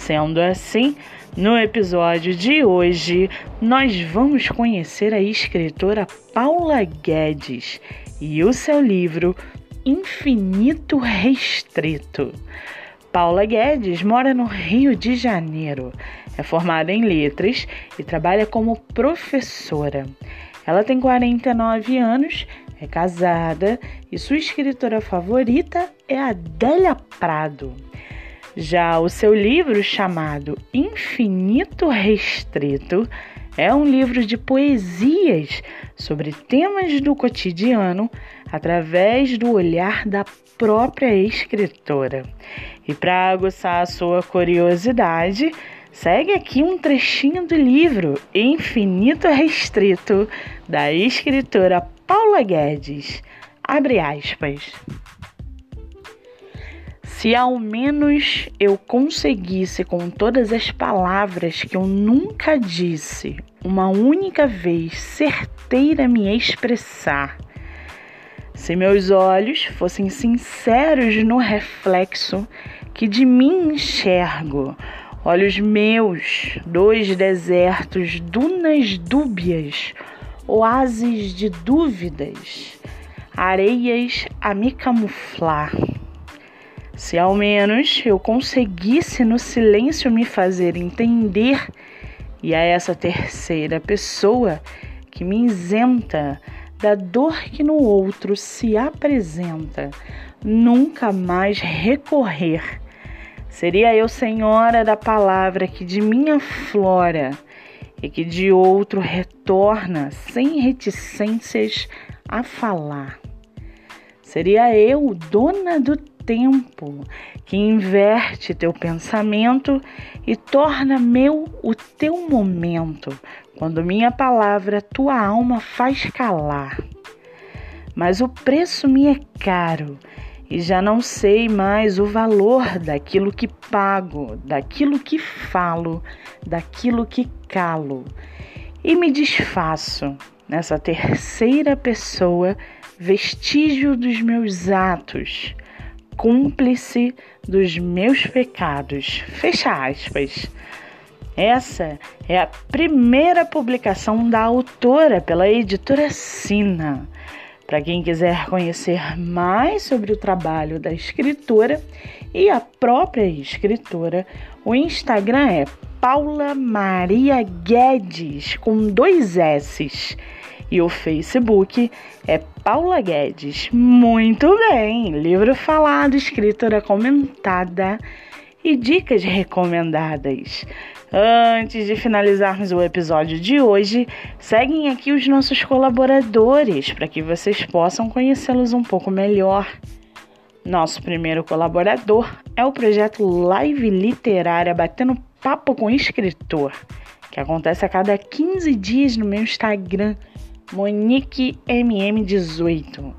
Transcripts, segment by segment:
Sendo assim, no episódio de hoje, nós vamos conhecer a escritora Paula Guedes e o seu livro Infinito Restrito. Paula Guedes mora no Rio de Janeiro, é formada em letras e trabalha como professora. Ela tem 49 anos, é casada e sua escritora favorita é Adélia Prado. Já o seu livro, chamado Infinito Restrito, é um livro de poesias sobre temas do cotidiano através do olhar da própria escritora. E para aguçar a sua curiosidade, segue aqui um trechinho do livro Infinito Restrito, da escritora Paula Guedes. Abre aspas. Se ao menos eu conseguisse, com todas as palavras que eu nunca disse, uma única vez certeira me expressar, se meus olhos fossem sinceros no reflexo que de mim enxergo, olhos meus, dois desertos, dunas dúbias, oásis de dúvidas, areias a me camuflar se ao menos eu conseguisse no silêncio me fazer entender, e a essa terceira pessoa que me isenta da dor que no outro se apresenta, nunca mais recorrer. Seria eu senhora da palavra que de minha flora e que de outro retorna sem reticências a falar. Seria eu dona do tempo que inverte teu pensamento e torna meu o teu momento, quando minha palavra tua alma faz calar. Mas o preço me é caro e já não sei mais o valor daquilo que pago, daquilo que falo, daquilo que calo. E me desfaço nessa terceira pessoa, vestígio dos meus atos cúmplice dos meus pecados. Fecha aspas. Essa é a primeira publicação da autora pela editora Sina. Para quem quiser conhecer mais sobre o trabalho da escritora e a própria escritora, o Instagram é Paula Maria Guedes com dois S's. E o Facebook é Paula Guedes. Muito bem! Livro falado, escritora comentada e dicas recomendadas. Antes de finalizarmos o episódio de hoje, seguem aqui os nossos colaboradores para que vocês possam conhecê-los um pouco melhor. Nosso primeiro colaborador é o projeto Live Literária Batendo Papo com Escritor, que acontece a cada 15 dias no meu Instagram Monique MM18.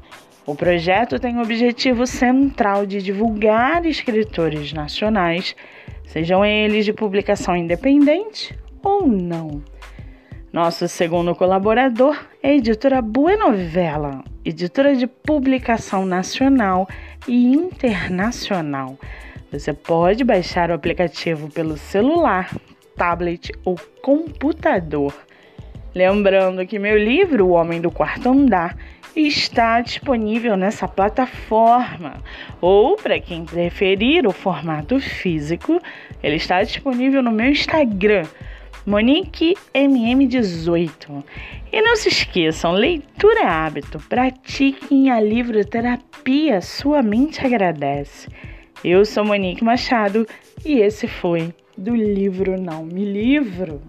O projeto tem o objetivo central de divulgar escritores nacionais, sejam eles de publicação independente ou não. Nosso segundo colaborador é a editora Buenovela, editora de publicação nacional e internacional. Você pode baixar o aplicativo pelo celular, tablet ou computador. Lembrando que meu livro, O Homem do Quarto Andar, está disponível nessa plataforma. Ou, para quem preferir o formato físico, ele está disponível no meu Instagram, Monique MM18. E não se esqueçam, leitura é hábito. Pratiquem a livroterapia, sua mente agradece. Eu sou Monique Machado e esse foi do livro Não Me Livro.